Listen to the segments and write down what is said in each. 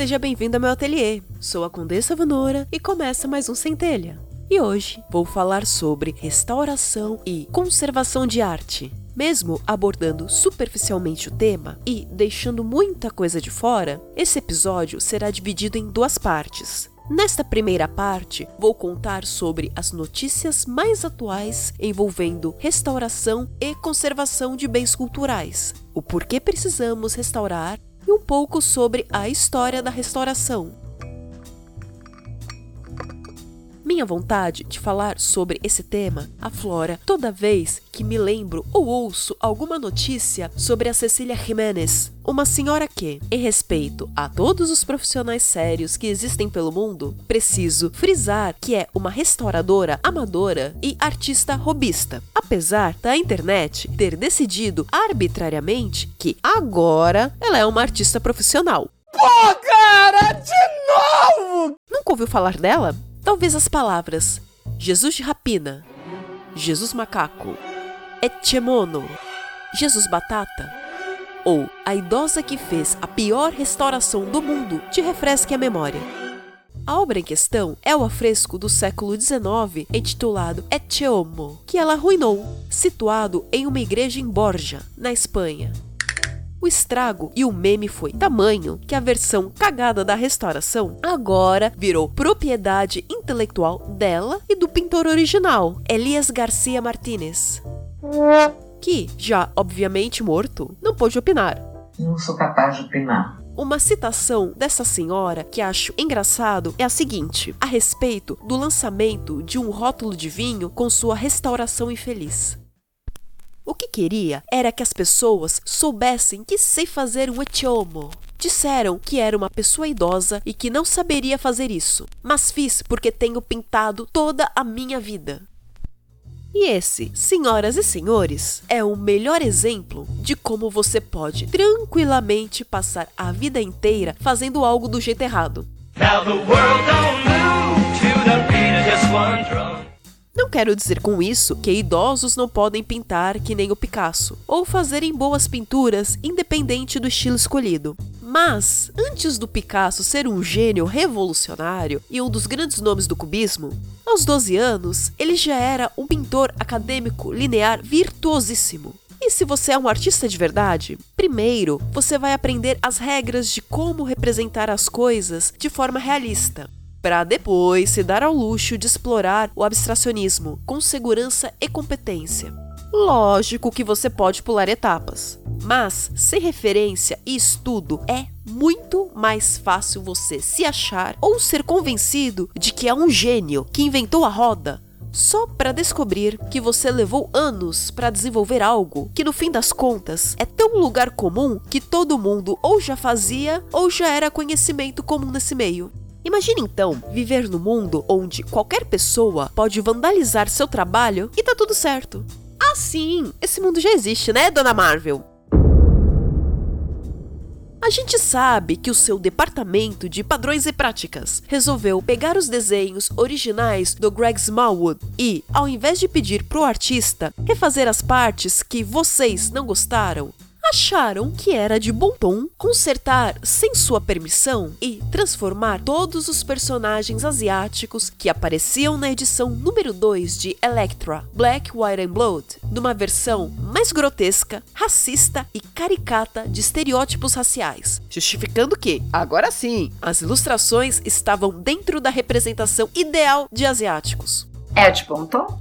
Seja bem-vindo ao meu ateliê. Sou a Condessa Vanora e começa mais um Centelha. E hoje vou falar sobre restauração e conservação de arte. Mesmo abordando superficialmente o tema e deixando muita coisa de fora, esse episódio será dividido em duas partes. Nesta primeira parte, vou contar sobre as notícias mais atuais envolvendo restauração e conservação de bens culturais, o porquê precisamos restaurar e um pouco sobre a história da restauração. Minha vontade de falar sobre esse tema aflora toda vez que me lembro ou ouço alguma notícia sobre a Cecília Jiménez, uma senhora que, em respeito a todos os profissionais sérios que existem pelo mundo, preciso frisar que é uma restauradora amadora e artista robista. Apesar da internet ter decidido arbitrariamente que agora ela é uma artista profissional. Pô, cara, de novo! Nunca ouviu falar dela? Talvez as palavras Jesus de Rapina, Jesus Macaco, Etchemono, Jesus Batata ou A idosa que fez a pior restauração do mundo te refresque a memória. A obra em questão é o afresco do século XIX intitulado Etcheomo, que ela arruinou, situado em uma igreja em Borja, na Espanha. O estrago e o meme foi tamanho que a versão cagada da restauração agora virou propriedade intelectual dela e do pintor original, Elias Garcia Martínez. Que, já obviamente morto, não pôde opinar. Não sou capaz de opinar. Uma citação dessa senhora que acho engraçado é a seguinte, a respeito do lançamento de um rótulo de vinho com sua restauração infeliz. O que queria era que as pessoas soubessem que sei fazer um etiomo. Disseram que era uma pessoa idosa e que não saberia fazer isso, mas fiz porque tenho pintado toda a minha vida. E esse, senhoras e senhores, é o melhor exemplo de como você pode tranquilamente passar a vida inteira fazendo algo do jeito errado. Não quero dizer com isso que idosos não podem pintar que nem o Picasso, ou fazerem boas pinturas independente do estilo escolhido. Mas, antes do Picasso ser um gênio revolucionário e um dos grandes nomes do cubismo, aos 12 anos ele já era um pintor acadêmico linear virtuosíssimo. E se você é um artista de verdade, primeiro você vai aprender as regras de como representar as coisas de forma realista para depois se dar ao luxo de explorar o abstracionismo com segurança e competência. Lógico que você pode pular etapas, mas sem referência e estudo é muito mais fácil você se achar ou ser convencido de que é um gênio que inventou a roda só para descobrir que você levou anos para desenvolver algo que no fim das contas é tão lugar comum que todo mundo ou já fazia ou já era conhecimento comum nesse meio. Imagine então viver no mundo onde qualquer pessoa pode vandalizar seu trabalho e tá tudo certo. Ah, sim, esse mundo já existe, né, dona Marvel? A gente sabe que o seu departamento de padrões e práticas resolveu pegar os desenhos originais do Greg Smallwood e, ao invés de pedir pro artista refazer as partes que vocês não gostaram, acharam que era de bom tom consertar sem sua permissão e transformar todos os personagens asiáticos que apareciam na edição número 2 de Electra Black, White and Blood numa versão mais grotesca, racista e caricata de estereótipos raciais, justificando que, agora sim, as ilustrações estavam dentro da representação ideal de asiáticos. É de bom tom?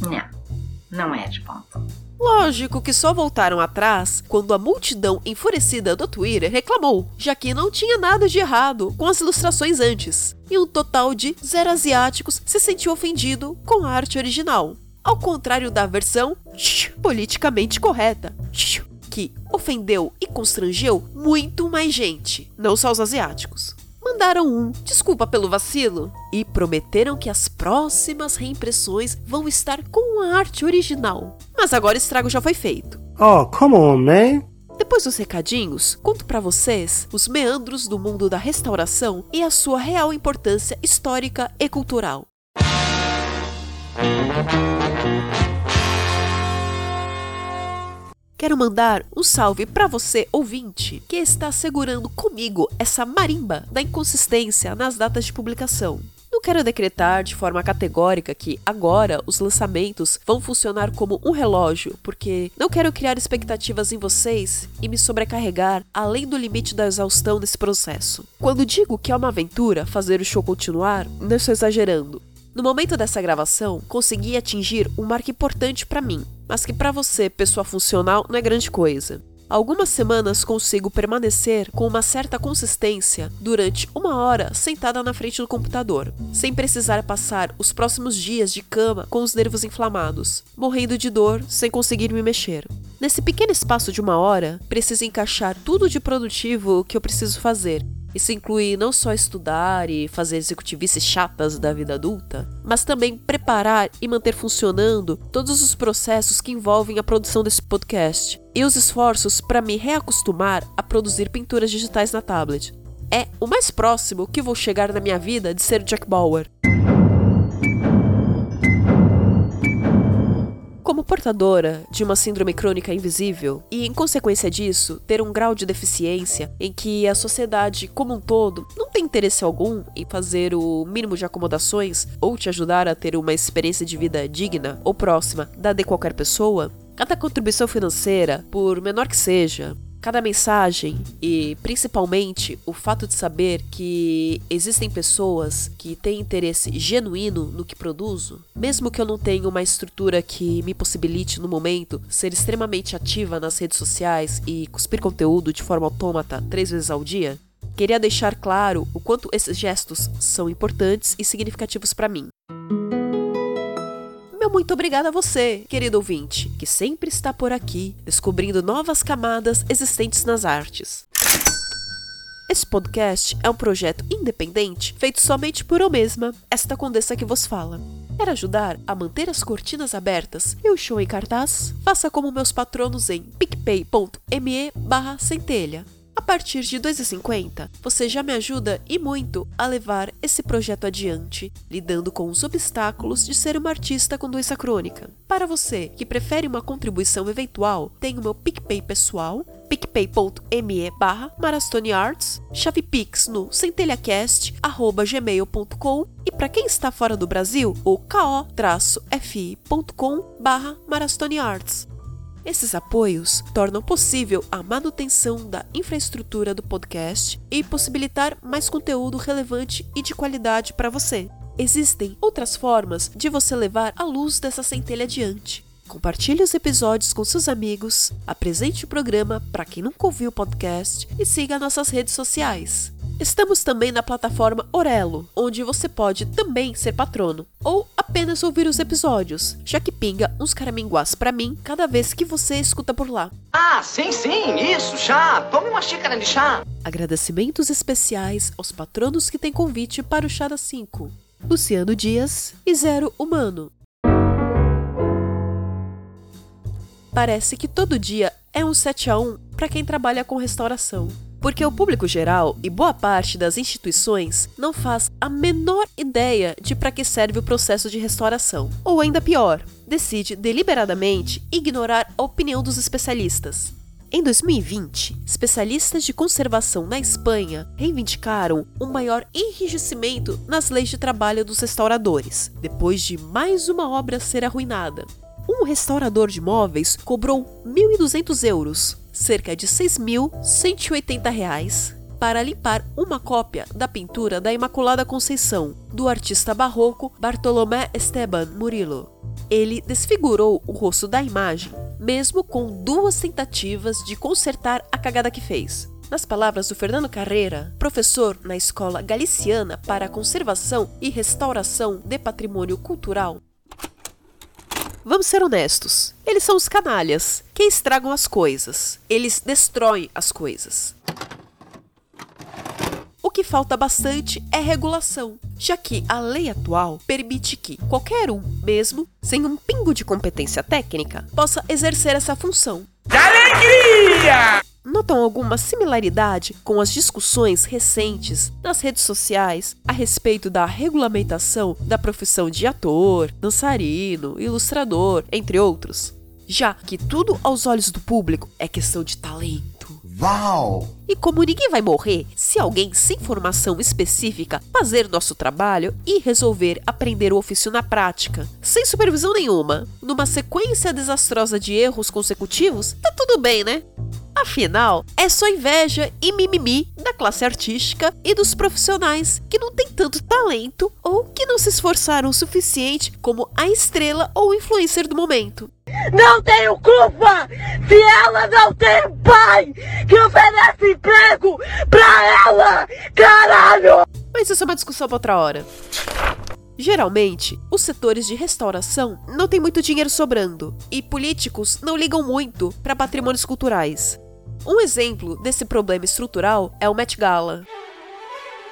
Não, não é de bom tom. Lógico que só voltaram atrás quando a multidão enfurecida do Twitter reclamou, já que não tinha nada de errado com as ilustrações antes, e um total de zero asiáticos se sentiu ofendido com a arte original. Ao contrário da versão politicamente correta, que ofendeu e constrangeu muito mais gente, não só os asiáticos mandaram um desculpa pelo vacilo e prometeram que as próximas reimpressões vão estar com a arte original. Mas agora o estrago já foi feito. Oh, come on, man! Depois dos recadinhos, conto para vocês os meandros do mundo da restauração e a sua real importância histórica e cultural. Quero mandar um salve para você, ouvinte, que está segurando comigo essa marimba da inconsistência nas datas de publicação. Não quero decretar de forma categórica que agora os lançamentos vão funcionar como um relógio, porque não quero criar expectativas em vocês e me sobrecarregar além do limite da exaustão nesse processo. Quando digo que é uma aventura fazer o show continuar, não estou exagerando. No momento dessa gravação, consegui atingir um marco importante para mim, mas que para você, pessoa funcional, não é grande coisa. Algumas semanas consigo permanecer com uma certa consistência durante uma hora sentada na frente do computador, sem precisar passar os próximos dias de cama com os nervos inflamados, morrendo de dor sem conseguir me mexer. Nesse pequeno espaço de uma hora, preciso encaixar tudo de produtivo que eu preciso fazer isso inclui não só estudar e fazer executivices chatas da vida adulta, mas também preparar e manter funcionando todos os processos que envolvem a produção desse podcast e os esforços para me reacostumar a produzir pinturas digitais na tablet. É o mais próximo que vou chegar na minha vida de ser Jack Bauer. Como portadora de uma síndrome crônica invisível e, em consequência disso, ter um grau de deficiência em que a sociedade como um todo não tem interesse algum em fazer o mínimo de acomodações ou te ajudar a ter uma experiência de vida digna ou próxima da de qualquer pessoa, cada contribuição financeira, por menor que seja, Cada mensagem e principalmente o fato de saber que existem pessoas que têm interesse genuíno no que produzo, mesmo que eu não tenha uma estrutura que me possibilite no momento ser extremamente ativa nas redes sociais e cuspir conteúdo de forma autômata três vezes ao dia, queria deixar claro o quanto esses gestos são importantes e significativos para mim. Muito obrigada a você, querido ouvinte, que sempre está por aqui, descobrindo novas camadas existentes nas artes. Esse podcast é um projeto independente feito somente por eu mesma, esta condessa que vos fala. Quer ajudar a manter as cortinas abertas e o show em cartaz? Faça como meus patronos em picpay.me barra centelha a partir de 2,50, você já me ajuda e muito a levar esse projeto adiante, lidando com os obstáculos de ser uma artista com doença crônica. Para você que prefere uma contribuição eventual, tem o meu PicPay pessoal, picpay.me barra marastonearts, chave pix no centelhacast.gmail.com e para quem está fora do Brasil, o ko-fi.com barra marastonearts. Esses apoios tornam possível a manutenção da infraestrutura do podcast e possibilitar mais conteúdo relevante e de qualidade para você. Existem outras formas de você levar a luz dessa centelha adiante. Compartilhe os episódios com seus amigos, apresente o programa para quem nunca ouviu o podcast e siga nossas redes sociais. Estamos também na plataforma Orelo, onde você pode também ser patrono, ou apenas ouvir os episódios, já que pinga uns caraminguás para mim cada vez que você escuta por lá. Ah, sim, sim, isso, chá. Tome uma xícara de chá. Agradecimentos especiais aos patronos que têm convite para o Chá das 5. Luciano Dias e Zero Humano. Parece que todo dia é um 7 a 1 para quem trabalha com restauração porque o público geral e boa parte das instituições não faz a menor ideia de para que serve o processo de restauração. Ou ainda pior, decide deliberadamente ignorar a opinião dos especialistas. Em 2020, especialistas de conservação na Espanha reivindicaram um maior enrijecimento nas leis de trabalho dos restauradores, depois de mais uma obra ser arruinada. Um restaurador de móveis cobrou 1.200 euros cerca de 6.180 reais para limpar uma cópia da pintura da Imaculada Conceição, do artista barroco Bartolomé Esteban Murillo. Ele desfigurou o rosto da imagem, mesmo com duas tentativas de consertar a cagada que fez. Nas palavras do Fernando Carreira, professor na Escola Galiciana para a Conservação e Restauração de Patrimônio Cultural, Vamos ser honestos. Eles são os canalhas que estragam as coisas. Eles destroem as coisas. O que falta bastante é regulação, já que a lei atual permite que qualquer um, mesmo sem um pingo de competência técnica, possa exercer essa função. Alegria! Notam alguma similaridade com as discussões recentes nas redes sociais a respeito da regulamentação da profissão de ator, dançarino, ilustrador, entre outros? já que tudo aos olhos do público é questão de talento. Uau! E como ninguém vai morrer se alguém sem formação específica fazer nosso trabalho e resolver aprender o ofício na prática, sem supervisão nenhuma, numa sequência desastrosa de erros consecutivos, tá tudo bem, né? Afinal, é só inveja e mimimi da classe artística e dos profissionais que não têm tanto talento ou que não se esforçaram o suficiente como a estrela ou influencer do momento. Não tenho culpa se ela não tem um pai que oferece emprego pra ela! Caralho! Mas isso é uma discussão para outra hora. Geralmente, os setores de restauração não têm muito dinheiro sobrando e políticos não ligam muito para patrimônios culturais. Um exemplo desse problema estrutural é o Met Gala.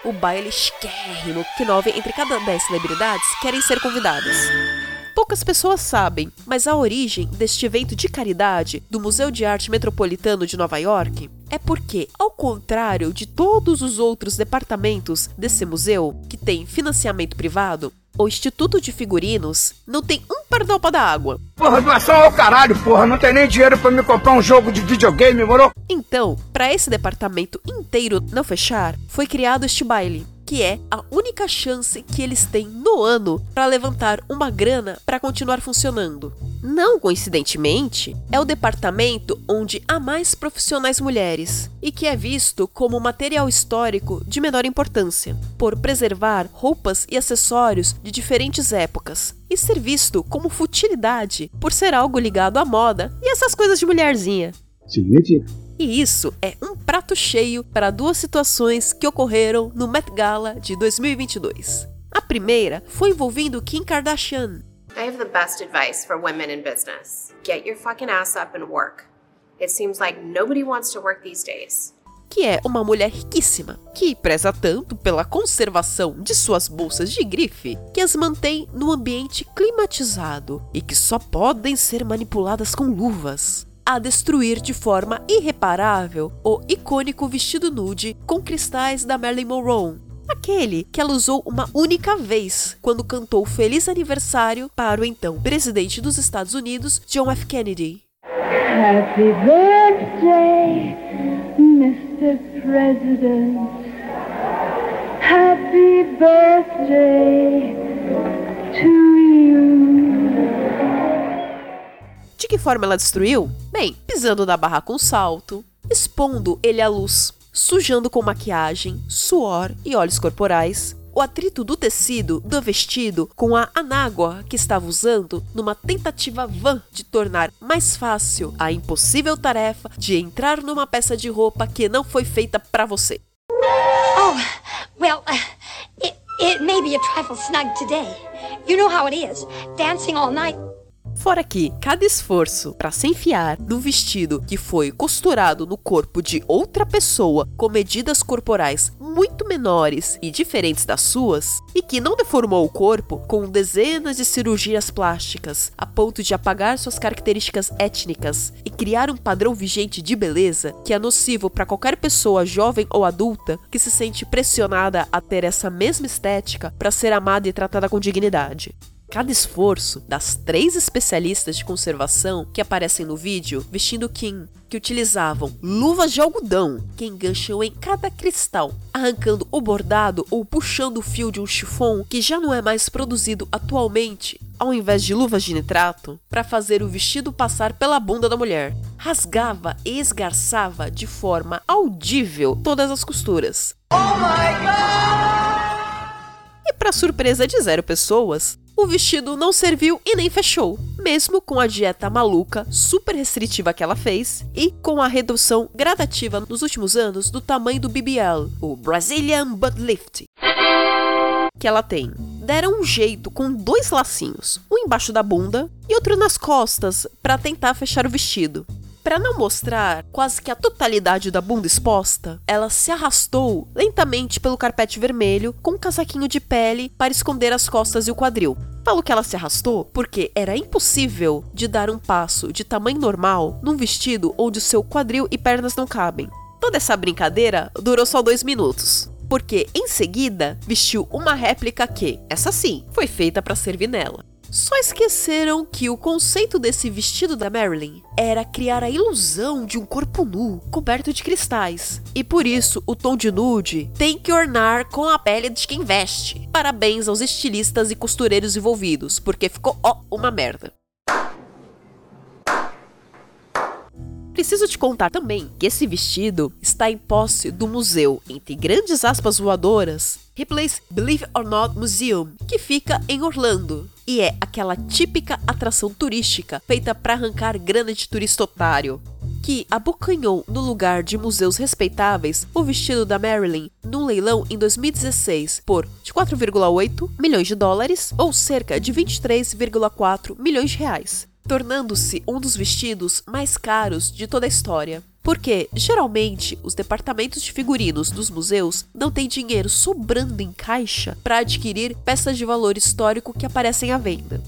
O baile esquérrimo que nove entre cada dez celebridades querem ser convidadas. Poucas pessoas sabem, mas a origem deste evento de caridade do Museu de Arte Metropolitano de Nova York é porque, ao contrário de todos os outros departamentos desse museu, que tem financiamento privado, o Instituto de Figurinos não tem um pardal para dar água. Porra, doação ao caralho, porra. Não tem nem dinheiro para me comprar um jogo de videogame, moro? Então, para esse departamento inteiro não fechar, foi criado este baile, que é a única chance que eles têm no ano para levantar uma grana para continuar funcionando. Não coincidentemente, é o departamento onde há mais profissionais mulheres e que é visto como material histórico de menor importância, por preservar roupas e acessórios de diferentes épocas e ser visto como futilidade por ser algo ligado à moda e essas coisas de mulherzinha. Seguinte, E isso é um prato cheio para duas situações que ocorreram no Met Gala de 2022. A primeira foi envolvendo Kim Kardashian. I have the best advice for women in business. Get your fucking ass up and work. It seems like nobody wants to work these days. que é uma mulher riquíssima, que preza tanto pela conservação de suas bolsas de grife que as mantém no ambiente climatizado e que só podem ser manipuladas com luvas. A destruir de forma irreparável o icônico vestido nude com cristais da Marilyn Monroe. Aquele que ela usou uma única vez quando cantou Feliz Aniversário para o então presidente dos Estados Unidos, John F. Kennedy. Happy birthday, Mr. President. Happy birthday to you. De que forma ela destruiu? Bem, pisando na barra com salto, expondo ele à luz, sujando com maquiagem, suor e óleos corporais, o atrito do tecido do vestido com a anágua que estava usando numa tentativa vã de tornar mais fácil a impossível tarefa de entrar numa peça de roupa que não foi feita para você. Oh, well, uh, it, it may be a trifle snug today. You know how it is dancing all night. Fora que cada esforço para se enfiar num vestido que foi costurado no corpo de outra pessoa com medidas corporais muito menores e diferentes das suas, e que não deformou o corpo com dezenas de cirurgias plásticas a ponto de apagar suas características étnicas e criar um padrão vigente de beleza que é nocivo para qualquer pessoa jovem ou adulta que se sente pressionada a ter essa mesma estética para ser amada e tratada com dignidade. Cada esforço das três especialistas de conservação que aparecem no vídeo vestindo Kim, que utilizavam luvas de algodão que engancham em cada cristal, arrancando o bordado ou puxando o fio de um chifão que já não é mais produzido atualmente, ao invés de luvas de nitrato, para fazer o vestido passar pela bunda da mulher. Rasgava e esgarçava de forma audível todas as costuras. E para surpresa de zero pessoas, o vestido não serviu e nem fechou, mesmo com a dieta maluca, super restritiva que ela fez e com a redução gradativa nos últimos anos do tamanho do BBL, o Brazilian Butt Lift, que ela tem. Deram um jeito com dois lacinhos, um embaixo da bunda e outro nas costas, para tentar fechar o vestido. Para não mostrar quase que a totalidade da bunda exposta, ela se arrastou lentamente pelo carpete vermelho com um casaquinho de pele para esconder as costas e o quadril. Falo que ela se arrastou porque era impossível de dar um passo de tamanho normal num vestido onde o seu quadril e pernas não cabem. Toda essa brincadeira durou só dois minutos. Porque em seguida vestiu uma réplica que, essa sim, foi feita para servir nela. Só esqueceram que o conceito desse vestido da Marilyn era criar a ilusão de um corpo nu coberto de cristais. E por isso o tom de nude tem que ornar com a pele de quem veste. Parabéns aos estilistas e costureiros envolvidos, porque ficou ó uma merda. Preciso te contar também que esse vestido está em posse do museu, entre grandes aspas voadoras, Ripley's Believe or Not Museum, que fica em Orlando. E é aquela típica atração turística feita para arrancar grana de turista otário que abocanhou no lugar de museus respeitáveis o vestido da Marilyn num leilão em 2016 por 4,8 milhões de dólares ou cerca de 23,4 milhões de reais tornando-se um dos vestidos mais caros de toda a história. Porque, geralmente, os departamentos de figurinos dos museus não têm dinheiro sobrando em caixa para adquirir peças de valor histórico que aparecem à venda.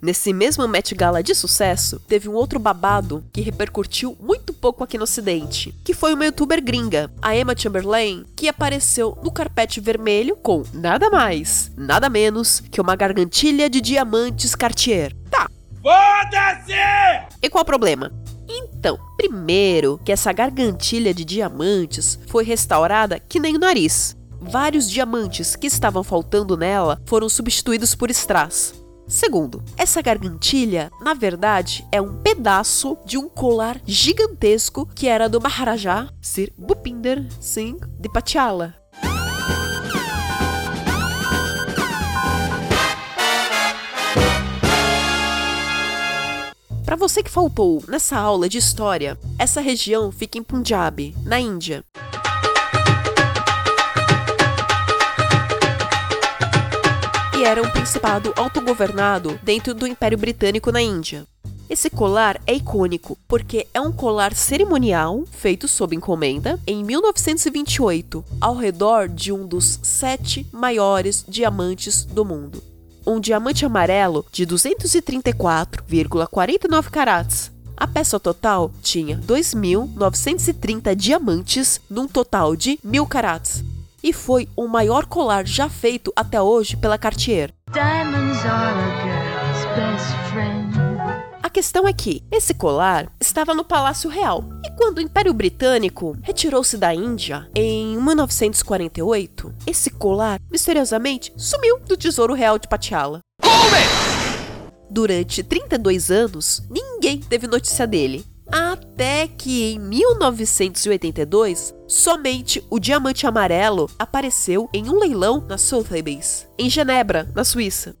Nesse mesmo Met Gala de sucesso, teve um outro babado que repercutiu muito pouco aqui no ocidente, que foi uma youtuber gringa, a Emma Chamberlain, que apareceu no carpete vermelho com nada mais, nada menos que uma gargantilha de diamantes Cartier. Tá. Foda-se! E qual o problema? Então, primeiro que essa gargantilha de diamantes foi restaurada que nem o nariz. Vários diamantes que estavam faltando nela foram substituídos por strass. Segundo, essa gargantilha, na verdade, é um pedaço de um colar gigantesco que era do Maharaja Sir Bhupinder Singh de Patiala. Para você que faltou nessa aula de história, essa região fica em Punjab, na Índia. E era um principado autogovernado dentro do Império Britânico na Índia. Esse colar é icônico porque é um colar cerimonial feito sob encomenda em 1928, ao redor de um dos sete maiores diamantes do mundo. Um diamante amarelo de 234,49 carats. A peça total tinha 2.930 diamantes num total de 1.000 carats e foi o maior colar já feito até hoje pela Cartier. A questão é que esse colar estava no Palácio Real e quando o Império Britânico retirou-se da Índia em 1948, esse colar misteriosamente sumiu do Tesouro Real de Patiala. Durante 32 anos, ninguém teve notícia dele. Até que em 1982, somente o diamante amarelo apareceu em um leilão na Sotheby's, em Genebra, na Suíça.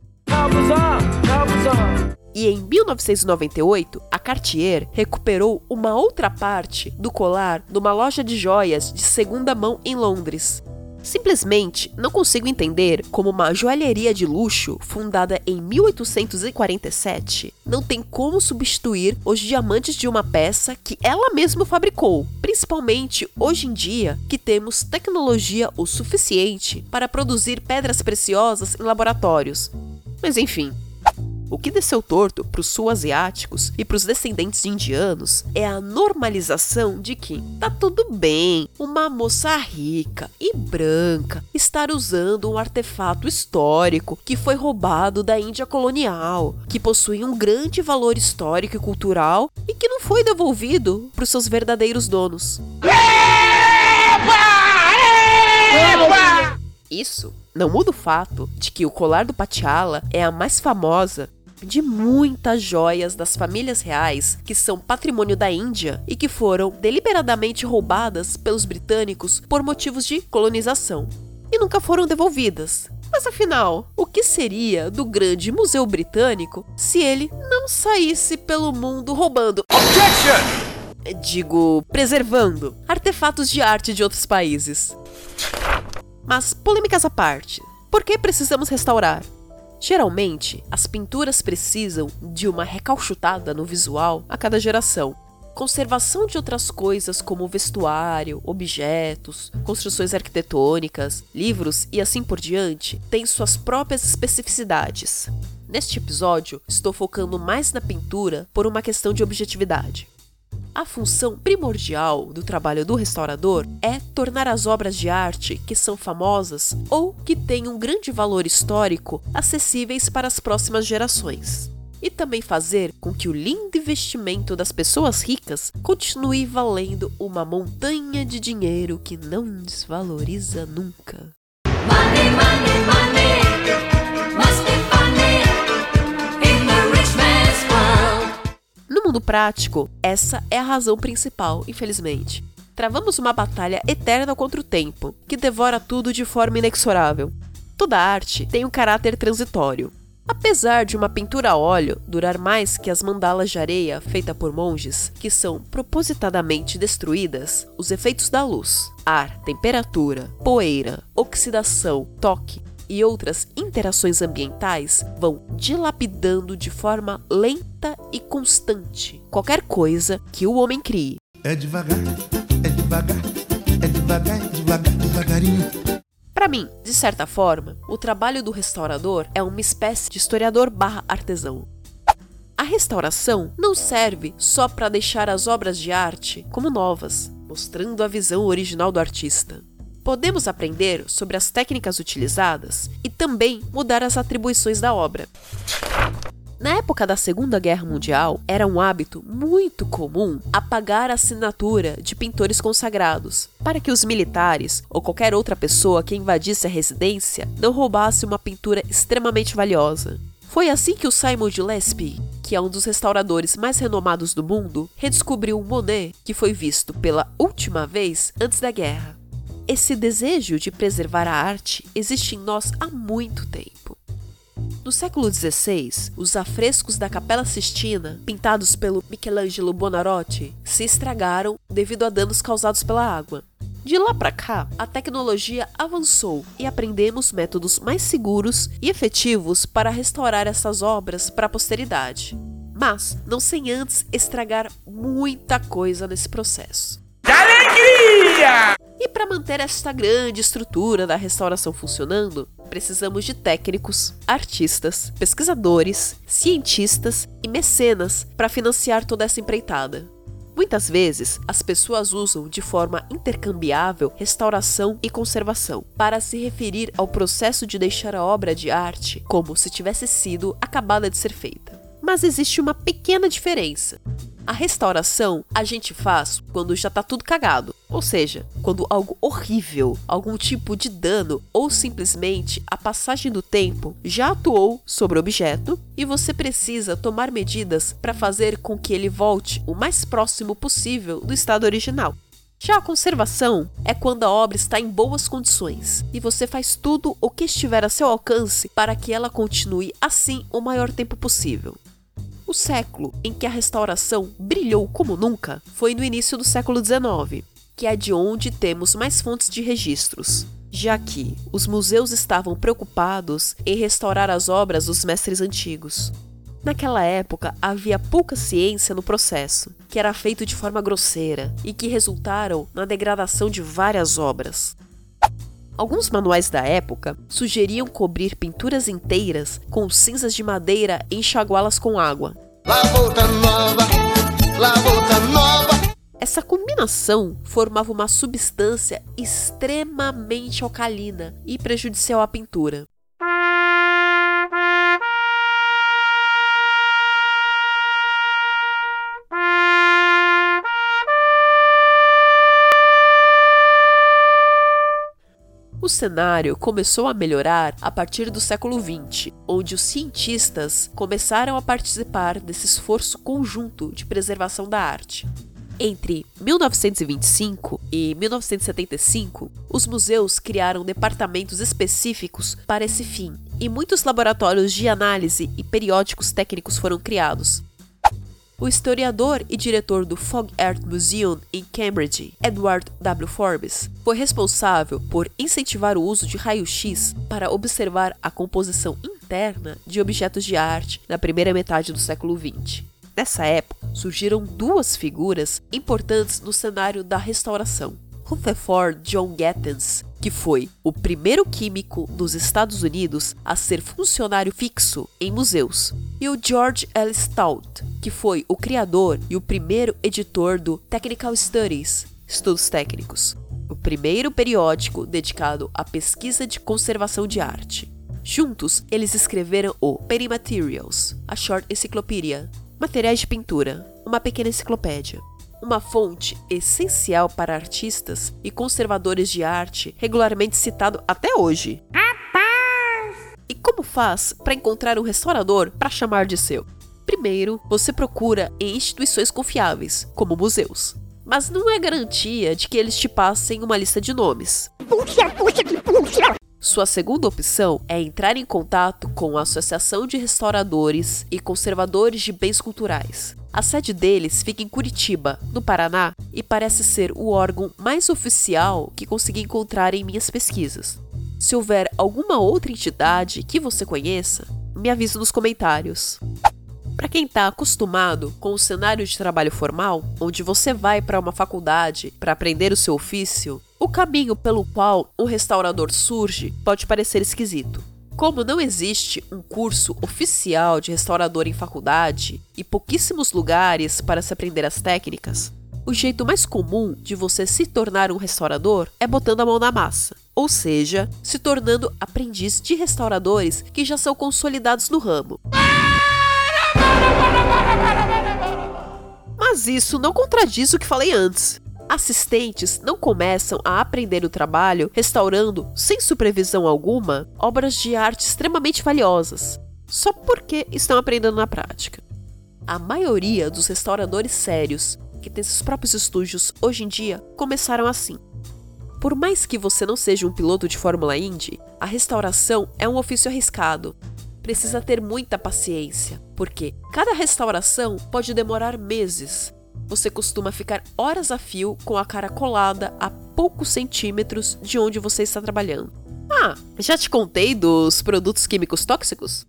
E em 1998, a Cartier recuperou uma outra parte do colar numa loja de joias de segunda mão em Londres. Simplesmente não consigo entender como uma joalheria de luxo fundada em 1847 não tem como substituir os diamantes de uma peça que ela mesma fabricou, principalmente hoje em dia que temos tecnologia o suficiente para produzir pedras preciosas em laboratórios. Mas enfim, o que desceu torto para os sul-asiáticos e para os descendentes de indianos é a normalização de que tá tudo bem uma moça rica e branca estar usando um artefato histórico que foi roubado da Índia colonial, que possui um grande valor histórico e cultural e que não foi devolvido para os seus verdadeiros donos. Isso não muda o fato de que o colar do Patiala é a mais famosa de muitas joias das famílias reais que são patrimônio da Índia e que foram deliberadamente roubadas pelos britânicos por motivos de colonização e nunca foram devolvidas. Mas afinal, o que seria do grande museu britânico se ele não saísse pelo mundo roubando? Objection! Digo, preservando artefatos de arte de outros países. Mas polêmicas à parte, por que precisamos restaurar? Geralmente, as pinturas precisam de uma recalchutada no visual a cada geração. Conservação de outras coisas como vestuário, objetos, construções arquitetônicas, livros e assim por diante têm suas próprias especificidades. Neste episódio, estou focando mais na pintura por uma questão de objetividade. A função primordial do trabalho do restaurador é tornar as obras de arte que são famosas ou que têm um grande valor histórico acessíveis para as próximas gerações. E também fazer com que o lindo investimento das pessoas ricas continue valendo uma montanha de dinheiro que não desvaloriza nunca. Mundo prático, essa é a razão principal, infelizmente. Travamos uma batalha eterna contra o tempo, que devora tudo de forma inexorável. Toda arte tem um caráter transitório. Apesar de uma pintura a óleo durar mais que as mandalas de areia feita por monges, que são propositadamente destruídas, os efeitos da luz, ar, temperatura, poeira, oxidação, toque e outras interações ambientais vão dilapidando de forma lenta e constante qualquer coisa que o homem crie. É devagar, é devagar, é devagar, é devagar, devagarinho. Para mim, de certa forma, o trabalho do restaurador é uma espécie de historiador barra artesão. A restauração não serve só para deixar as obras de arte como novas, mostrando a visão original do artista. Podemos aprender sobre as técnicas utilizadas e também mudar as atribuições da obra. Na época da Segunda Guerra Mundial, era um hábito muito comum apagar a assinatura de pintores consagrados, para que os militares ou qualquer outra pessoa que invadisse a residência não roubasse uma pintura extremamente valiosa. Foi assim que o Simon Gillespie, que é um dos restauradores mais renomados do mundo, redescobriu o Monet, que foi visto pela última vez antes da guerra. Esse desejo de preservar a arte existe em nós há muito tempo. No século XVI, os afrescos da Capela Sistina, pintados pelo Michelangelo Buonarroti, se estragaram devido a danos causados pela água. De lá para cá, a tecnologia avançou e aprendemos métodos mais seguros e efetivos para restaurar essas obras para a posteridade. Mas não sem antes estragar muita coisa nesse processo. Que E para manter esta grande estrutura da restauração funcionando, precisamos de técnicos, artistas, pesquisadores, cientistas e mecenas para financiar toda essa empreitada. Muitas vezes, as pessoas usam de forma intercambiável restauração e conservação para se referir ao processo de deixar a obra de arte como se tivesse sido acabada de ser feita. Mas existe uma pequena diferença. A restauração a gente faz quando já tá tudo cagado, ou seja, quando algo horrível, algum tipo de dano ou simplesmente a passagem do tempo já atuou sobre o objeto e você precisa tomar medidas para fazer com que ele volte o mais próximo possível do estado original. Já a conservação é quando a obra está em boas condições e você faz tudo o que estiver a seu alcance para que ela continue assim o maior tempo possível. O século em que a restauração brilhou como nunca foi no início do século XIX, que é de onde temos mais fontes de registros, já que os museus estavam preocupados em restaurar as obras dos mestres antigos. Naquela época havia pouca ciência no processo, que era feito de forma grosseira e que resultaram na degradação de várias obras. Alguns manuais da época sugeriam cobrir pinturas inteiras com cinzas de madeira e enxaguá-las com água. Nova, nova. Essa combinação formava uma substância extremamente alcalina e prejudicial à pintura. O cenário começou a melhorar a partir do século XX, onde os cientistas começaram a participar desse esforço conjunto de preservação da arte. Entre 1925 e 1975, os museus criaram departamentos específicos para esse fim, e muitos laboratórios de análise e periódicos técnicos foram criados, o historiador e diretor do Fog Art Museum em Cambridge, Edward W. Forbes, foi responsável por incentivar o uso de raio-x para observar a composição interna de objetos de arte na primeira metade do século XX. Nessa época, surgiram duas figuras importantes no cenário da restauração. Rutherford John Gettens que foi o primeiro químico nos Estados Unidos a ser funcionário fixo em museus, e o George L. Stout, que foi o criador e o primeiro editor do Technical Studies, Estudos Técnicos, o primeiro periódico dedicado à pesquisa de conservação de arte. Juntos, eles escreveram o Painting Materials, a Short Encyclopedia, materiais de pintura, uma pequena enciclopédia. Uma fonte essencial para artistas e conservadores de arte, regularmente citado até hoje. E como faz para encontrar um restaurador para chamar de seu? Primeiro, você procura em instituições confiáveis, como museus. Mas não é garantia de que eles te passem uma lista de nomes. Puxa, puxa, que puxa! Sua segunda opção é entrar em contato com a Associação de Restauradores e Conservadores de Bens Culturais. A sede deles fica em Curitiba, no Paraná, e parece ser o órgão mais oficial que consegui encontrar em minhas pesquisas. Se houver alguma outra entidade que você conheça, me avise nos comentários. Para quem está acostumado com o cenário de trabalho formal, onde você vai para uma faculdade para aprender o seu ofício, o caminho pelo qual um restaurador surge pode parecer esquisito. Como não existe um curso oficial de restaurador em faculdade e pouquíssimos lugares para se aprender as técnicas, o jeito mais comum de você se tornar um restaurador é botando a mão na massa, ou seja, se tornando aprendiz de restauradores que já são consolidados no ramo. Mas isso não contradiz o que falei antes. Assistentes não começam a aprender o trabalho restaurando, sem supervisão alguma, obras de arte extremamente valiosas, só porque estão aprendendo na prática. A maioria dos restauradores sérios, que têm seus próprios estúdios hoje em dia, começaram assim. Por mais que você não seja um piloto de Fórmula Indy, a restauração é um ofício arriscado. Precisa ter muita paciência, porque cada restauração pode demorar meses. Você costuma ficar horas a fio com a cara colada a poucos centímetros de onde você está trabalhando. Ah, já te contei dos produtos químicos tóxicos?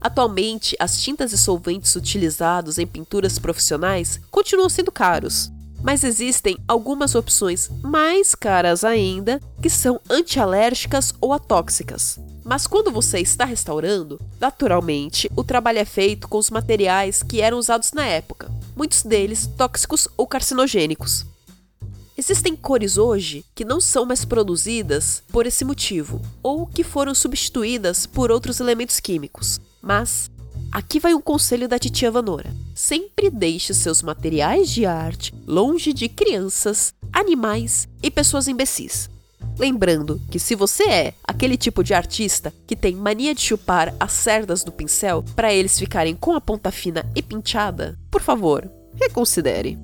Atualmente, as tintas e solventes utilizados em pinturas profissionais continuam sendo caros, mas existem algumas opções mais caras ainda que são antialérgicas ou atóxicas. Mas quando você está restaurando, naturalmente o trabalho é feito com os materiais que eram usados na época, muitos deles tóxicos ou carcinogênicos. Existem cores hoje que não são mais produzidas por esse motivo, ou que foram substituídas por outros elementos químicos. Mas aqui vai um conselho da titia Vanora: sempre deixe seus materiais de arte longe de crianças, animais e pessoas imbecis. Lembrando que se você é aquele tipo de artista que tem mania de chupar as cerdas do pincel para eles ficarem com a ponta fina e pinchada, por favor, reconsidere.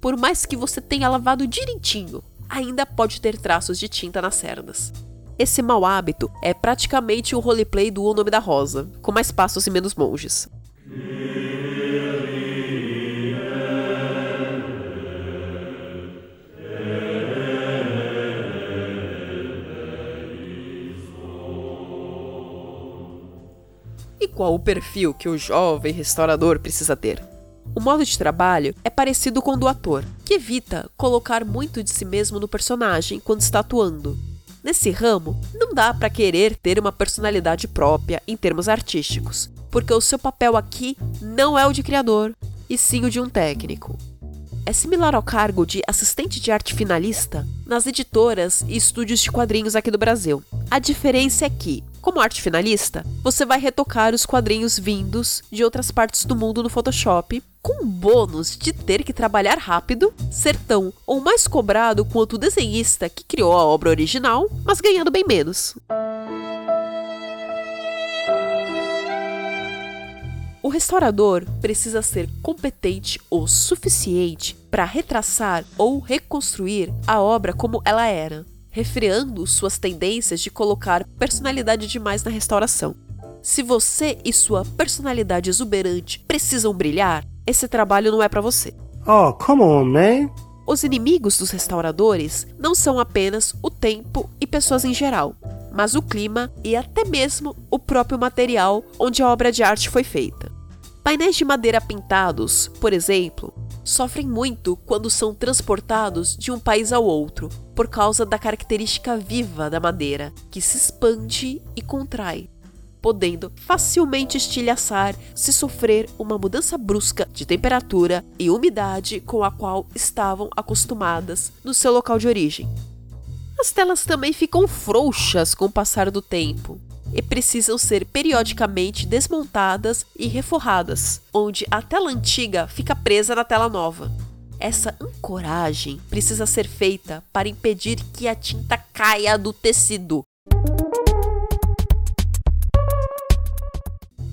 Por mais que você tenha lavado direitinho, ainda pode ter traços de tinta nas cerdas. Esse mau hábito é praticamente o roleplay do O Nome da Rosa, com mais passos e menos monges. E qual o perfil que o jovem restaurador precisa ter? O modo de trabalho é parecido com o do ator, que evita colocar muito de si mesmo no personagem quando está atuando. Nesse ramo, não dá para querer ter uma personalidade própria em termos artísticos, porque o seu papel aqui não é o de criador, e sim o de um técnico. É similar ao cargo de assistente de arte finalista nas editoras e estúdios de quadrinhos aqui do Brasil. A diferença é que, como arte finalista, você vai retocar os quadrinhos vindos de outras partes do mundo no Photoshop, com o bônus de ter que trabalhar rápido, ser tão ou mais cobrado quanto o desenhista que criou a obra original, mas ganhando bem menos. O restaurador precisa ser competente o suficiente para retraçar ou reconstruir a obra como ela era, refreando suas tendências de colocar personalidade demais na restauração. Se você e sua personalidade exuberante precisam brilhar, esse trabalho não é para você. Oh, come on, man. Os inimigos dos restauradores não são apenas o tempo e pessoas em geral, mas o clima e até mesmo o próprio material onde a obra de arte foi feita. Painéis de madeira pintados, por exemplo, sofrem muito quando são transportados de um país ao outro, por causa da característica viva da madeira, que se expande e contrai, podendo facilmente estilhaçar se sofrer uma mudança brusca de temperatura e umidade com a qual estavam acostumadas no seu local de origem. As telas também ficam frouxas com o passar do tempo e precisam ser periodicamente desmontadas e reforradas, onde a tela antiga fica presa na tela nova. Essa ancoragem precisa ser feita para impedir que a tinta caia do tecido.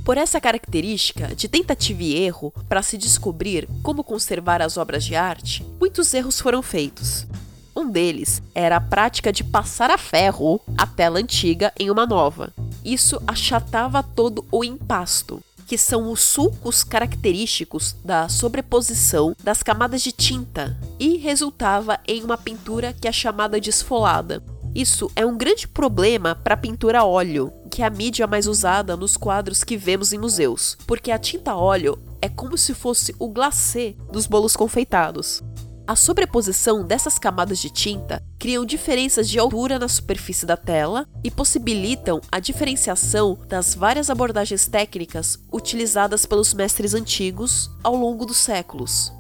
Por essa característica de tentativa e erro para se descobrir como conservar as obras de arte, muitos erros foram feitos. Um deles era a prática de passar a ferro a tela antiga em uma nova. Isso achatava todo o impasto, que são os sulcos característicos da sobreposição das camadas de tinta, e resultava em uma pintura que é chamada de esfolada. Isso é um grande problema para a pintura a óleo, que é a mídia mais usada nos quadros que vemos em museus, porque a tinta óleo é como se fosse o glacê dos bolos confeitados. A sobreposição dessas camadas de tinta criam diferenças de altura na superfície da tela e possibilitam a diferenciação das várias abordagens técnicas utilizadas pelos mestres antigos ao longo dos séculos.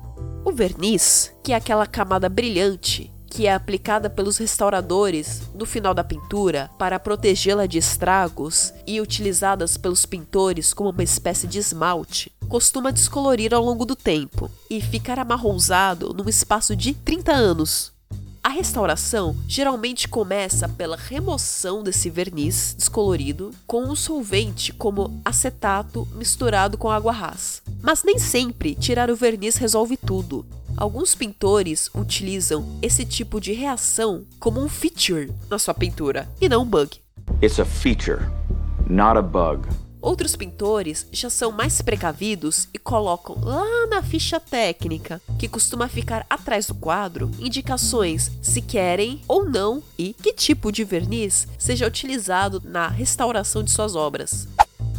O verniz, que é aquela camada brilhante que é aplicada pelos restauradores no final da pintura para protegê-la de estragos e utilizadas pelos pintores como uma espécie de esmalte, costuma descolorir ao longo do tempo e ficar amarronzado num espaço de 30 anos. A restauração geralmente começa pela remoção desse verniz descolorido com um solvente como acetato misturado com água rasa. Mas nem sempre tirar o verniz resolve tudo. Alguns pintores utilizam esse tipo de reação como um feature na sua pintura e não um bug. It's a feature, not a bug. Outros pintores já são mais precavidos e colocam lá na ficha técnica, que costuma ficar atrás do quadro, indicações se querem ou não e que tipo de verniz seja utilizado na restauração de suas obras.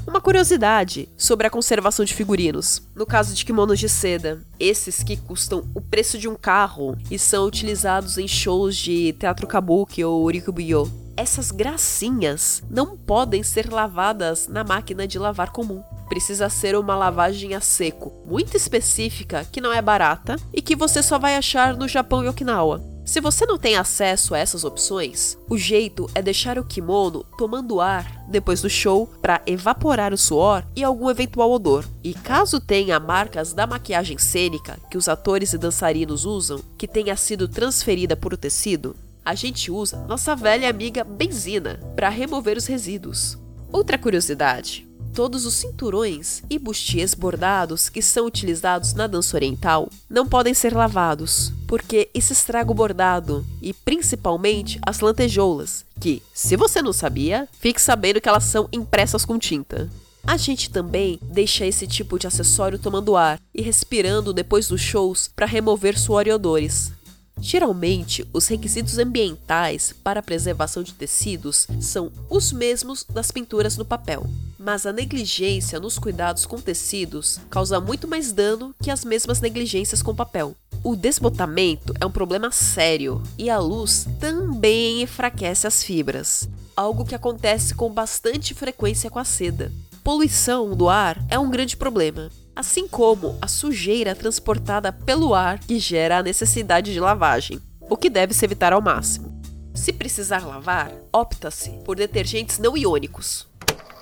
Uma curiosidade sobre a conservação de figurinos. No caso de kimonos de seda, esses que custam o preço de um carro e são utilizados em shows de teatro kabuki ou urikubuyo. Essas gracinhas não podem ser lavadas na máquina de lavar comum. Precisa ser uma lavagem a seco, muito específica, que não é barata e que você só vai achar no Japão e Okinawa. Se você não tem acesso a essas opções, o jeito é deixar o kimono tomando ar depois do show para evaporar o suor e algum eventual odor. E caso tenha marcas da maquiagem cênica que os atores e dançarinos usam, que tenha sido transferida por o tecido, a gente usa nossa velha amiga benzina para remover os resíduos. Outra curiosidade: todos os cinturões e bustiers bordados que são utilizados na dança oriental não podem ser lavados, porque isso estraga o bordado e principalmente as lantejoulas, que, se você não sabia, fique sabendo que elas são impressas com tinta. A gente também deixa esse tipo de acessório tomando ar e respirando depois dos shows para remover suor e odores. Geralmente, os requisitos ambientais para a preservação de tecidos são os mesmos das pinturas no papel, mas a negligência nos cuidados com tecidos causa muito mais dano que as mesmas negligências com papel. O desbotamento é um problema sério e a luz também enfraquece as fibras, algo que acontece com bastante frequência com a seda. Poluição do ar é um grande problema, assim como a sujeira transportada pelo ar que gera a necessidade de lavagem, o que deve se evitar ao máximo. Se precisar lavar, opta-se por detergentes não iônicos.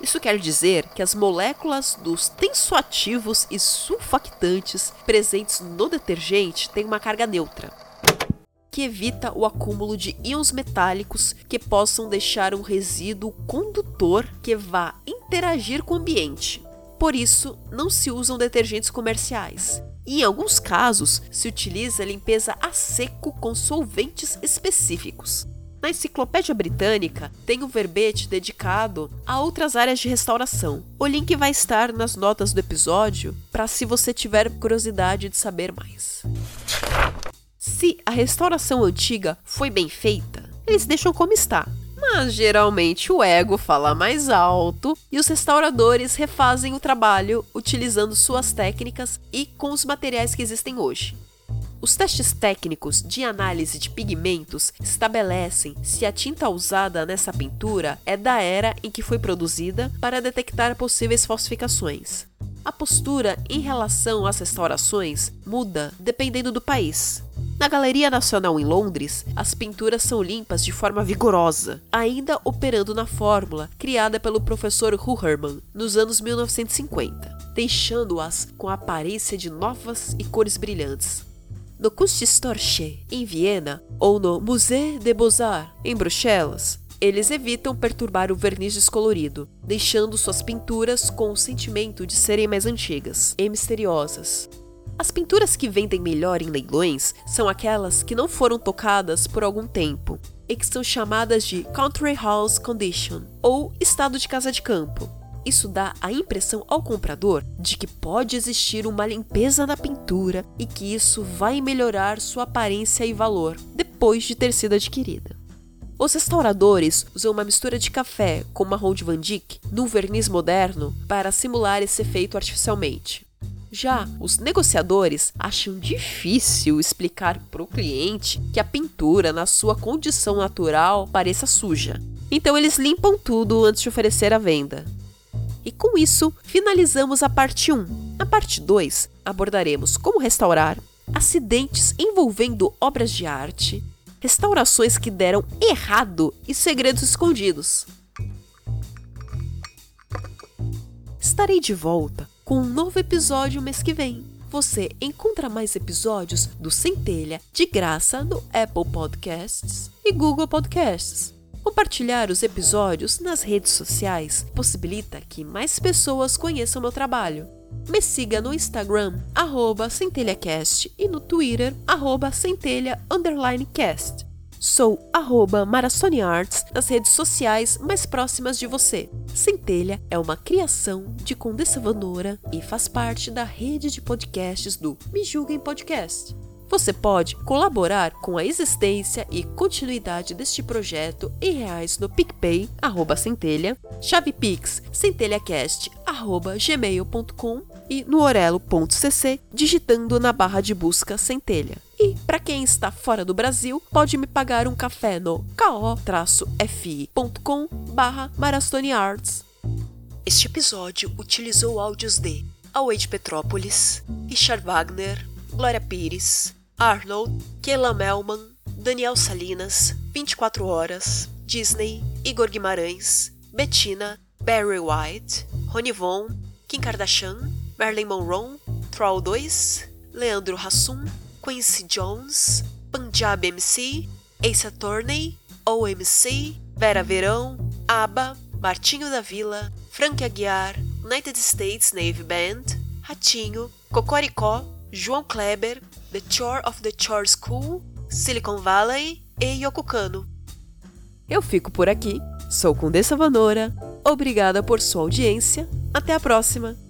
Isso quer dizer que as moléculas dos tensoativos e sulfactantes presentes no detergente têm uma carga neutra, que evita o acúmulo de íons metálicos que possam deixar um resíduo condutor que vá interagir com o ambiente. Por isso, não se usam detergentes comerciais. E em alguns casos, se utiliza limpeza a seco com solventes específicos. Na Enciclopédia Britânica tem um verbete dedicado a outras áreas de restauração. O link vai estar nas notas do episódio para se você tiver curiosidade de saber mais. Se a restauração antiga foi bem feita, eles deixam como está. Mas geralmente o ego fala mais alto e os restauradores refazem o trabalho utilizando suas técnicas e com os materiais que existem hoje. Os testes técnicos de análise de pigmentos estabelecem se a tinta usada nessa pintura é da era em que foi produzida para detectar possíveis falsificações. A postura em relação às restaurações muda dependendo do país. Na Galeria Nacional em Londres, as pinturas são limpas de forma vigorosa, ainda operando na fórmula criada pelo professor Huherman nos anos 1950, deixando-as com a aparência de novas e cores brilhantes. No Kunsthistorische, em Viena, ou no Musée des Beaux-Arts, em Bruxelas, eles evitam perturbar o verniz descolorido, deixando suas pinturas com o sentimento de serem mais antigas e misteriosas. As pinturas que vendem melhor em leilões são aquelas que não foram tocadas por algum tempo e que são chamadas de Country House Condition ou estado de casa de campo. Isso dá a impressão ao comprador de que pode existir uma limpeza na pintura e que isso vai melhorar sua aparência e valor depois de ter sido adquirida. Os restauradores usam uma mistura de café com marrom de Van Dyck num verniz moderno para simular esse efeito artificialmente. Já os negociadores acham difícil explicar para o cliente que a pintura, na sua condição natural, pareça suja. Então eles limpam tudo antes de oferecer a venda. E com isso, finalizamos a parte 1. Na parte 2, abordaremos como restaurar, acidentes envolvendo obras de arte, restaurações que deram errado e segredos escondidos. Estarei de volta com um novo episódio mês que vem. Você encontra mais episódios do Centelha de graça no Apple Podcasts e Google Podcasts. Compartilhar os episódios nas redes sociais possibilita que mais pessoas conheçam meu trabalho. Me siga no Instagram, arroba centelhacast, e no Twitter, arroba centelha_cast. Sou arroba nas redes sociais mais próximas de você. Centelha é uma criação de Condessa Vanora e faz parte da rede de podcasts do Me Julguem Podcast. Você pode colaborar com a existência e continuidade deste projeto em reais no PicPay, arroba centelha, chavepix, centelhacast, arroba gmail.com e no orelo.cc, digitando na barra de busca centelha. E para quem está fora do Brasil, pode me pagar um café no ko-fi.com barra Arts. Este episódio utilizou áudios de Away Petrópolis, Richard Wagner, Glória Pires, Arnold, Keila Melman, Daniel Salinas, 24 Horas, Disney, Igor Guimarães, Bettina, Barry White, Ronivon, Kim Kardashian, Marilyn Monroe, Troll 2, Leandro Hassum, Quincy Jones, Punjab MC, Ace Attorney, OMC, Vera Verão, ABBA, Martinho da Vila, Frank Aguiar, United States Navy Band, Ratinho, Cocoricó, João Kleber, The Chore of the Chore School, Silicon Valley e Yoko Kano. Eu fico por aqui, sou Condessa Vanora, obrigada por sua audiência, até a próxima!